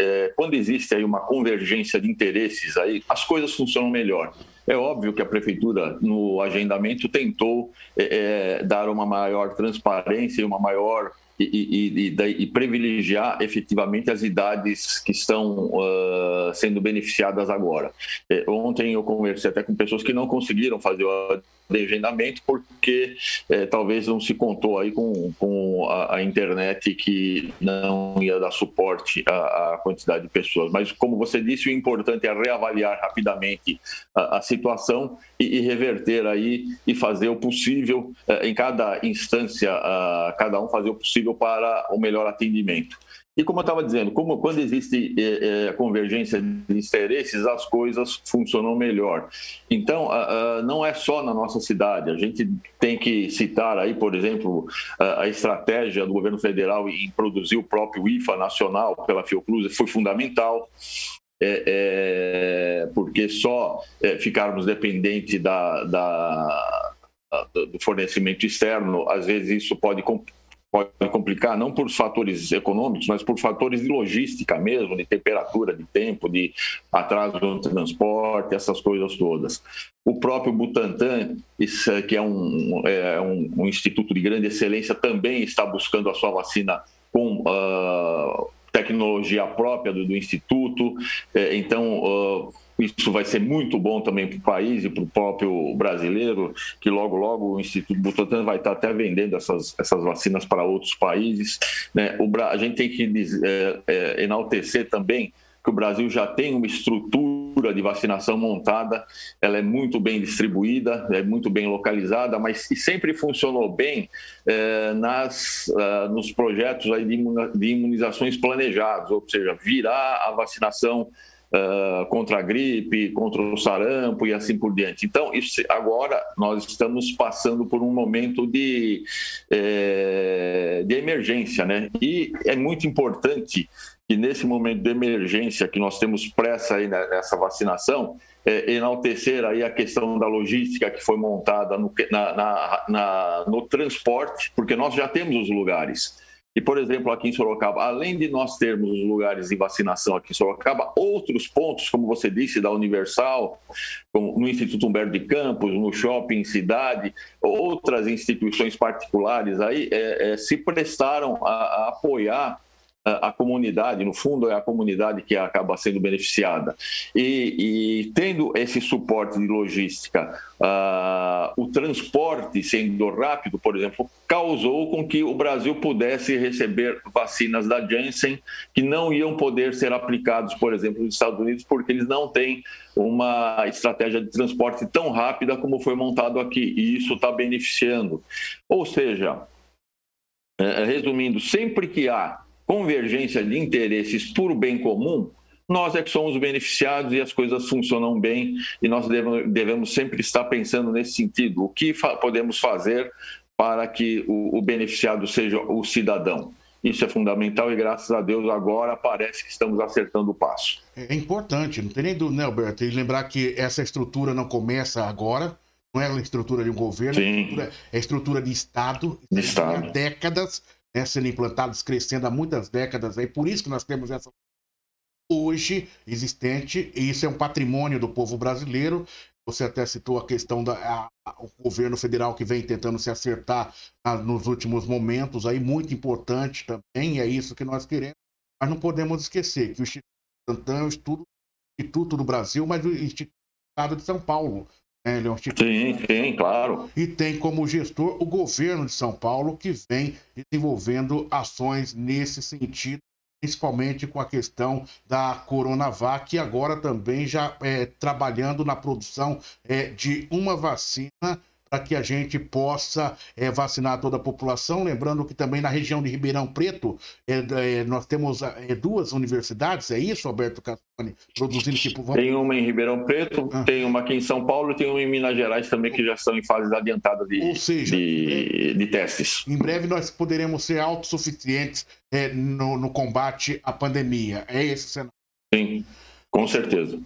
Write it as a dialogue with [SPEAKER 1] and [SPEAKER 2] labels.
[SPEAKER 1] uh, quando existe aí uma convergência de interesses, aí as coisas funcionam melhor. É óbvio que a prefeitura, no agendamento, tentou é, é dar uma maior transparência e uma maior e, e, e, privilegiar efetivamente as idades que estão uh, sendo beneficiadas agora. É, ontem eu conversei até com pessoas que não conseguiram fazer o agendamento, porque é, talvez não se contou aí com, com a, a, internet que não ia dar suporte à, à, quantidade de pessoas. Mas, como você disse, o importante é reavaliar rapidamente a, a situação e, e, reverter aí e fazer o possível é, em cada instância, cada um fazer o possível para o melhor atendimento. E como eu estava dizendo, como, quando existe é, é, convergência de interesses, as coisas funcionam melhor. Então, uh, uh, não é só na nossa cidade. A gente tem que citar aí, por exemplo, uh, a estratégia do governo federal em produzir o próprio IFA nacional pela Fiocruz foi fundamental. É, é, porque só é, ficarmos dependentes da, da, do fornecimento externo, às vezes isso pode pode complicar, não por fatores econômicos, mas por fatores de logística mesmo, de temperatura, de tempo, de atraso no transporte, essas coisas todas. O próprio Butantan, que é um, é um, um instituto de grande excelência, também está buscando a sua vacina com uh, tecnologia própria do, do Instituto. É, então, uh, isso vai ser muito bom também para o país e para o próprio brasileiro, que logo, logo o Instituto Butantan vai estar até vendendo essas, essas vacinas para outros países. Né? O, a gente tem que é, é, enaltecer também que o Brasil já tem uma estrutura de vacinação montada, ela é muito bem distribuída, é muito bem localizada, mas sempre funcionou bem é, nas, uh, nos projetos aí de imunizações planejados, ou seja, virar a vacinação contra a gripe, contra o sarampo e assim por diante. Então, isso, agora nós estamos passando por um momento de, é, de emergência, né? E é muito importante que nesse momento de emergência que nós temos pressa aí nessa vacinação, é, enaltecer aí a questão da logística que foi montada no, na, na, na, no transporte, porque nós já temos os lugares. E, por exemplo, aqui em Sorocaba, além de nós termos os lugares de vacinação aqui em Sorocaba, outros pontos, como você disse, da Universal, no Instituto Humberto de Campos, no Shopping Cidade, outras instituições particulares aí é, é, se prestaram a, a apoiar a comunidade, no fundo é a comunidade que acaba sendo beneficiada. E, e tendo esse suporte de logística, uh, o transporte sendo rápido, por exemplo, causou com que o Brasil pudesse receber vacinas da Janssen que não iam poder ser aplicados, por exemplo, nos Estados Unidos, porque eles não têm uma estratégia de transporte tão rápida como foi montado aqui, e isso está beneficiando. Ou seja, eh, resumindo, sempre que há convergência de interesses por bem comum, nós é que somos beneficiados e as coisas funcionam bem e nós devemos, sempre estar pensando nesse sentido. O que fa podemos fazer para que o, o, beneficiado seja o cidadão? Isso é fundamental e, graças a Deus, agora parece que estamos acertando o passo.
[SPEAKER 2] É, é importante, não tem nem dúvida, né, Alberto? E lembrar que essa estrutura não começa agora, não é a estrutura de um governo, é estrutura, é estrutura de Estado.
[SPEAKER 1] De Estado.
[SPEAKER 2] Há décadas né, sendo implantados, crescendo há muitas décadas. Aí, por isso que nós temos essa hoje existente, e isso é um patrimônio do povo brasileiro. Você até citou a questão do governo federal que vem tentando se acertar ah, nos últimos momentos, aí muito importante também, é isso que nós queremos. Mas não podemos esquecer que o Instituto é o Instituto do Brasil, mas o Instituto de São Paulo.
[SPEAKER 1] É, ele é um sim, sim, claro.
[SPEAKER 2] E tem como gestor o governo de São Paulo, que vem desenvolvendo ações nesse sentido, principalmente com a questão da Coronavac, e agora também já é, trabalhando na produção é, de uma vacina para que a gente possa é, vacinar toda a população. Lembrando que também na região de Ribeirão Preto é, nós temos duas universidades, é isso, Alberto Cassoni?
[SPEAKER 1] Produzindo tipo. Tem uma em Ribeirão Preto, ah. tem uma aqui em São Paulo e tem uma em Minas Gerais também que já estão em fases adiantadas de, Ou seja, de, de testes.
[SPEAKER 2] Em breve nós poderemos ser autossuficientes no, no combate à pandemia. É esse cenário.
[SPEAKER 1] Sim, com certeza.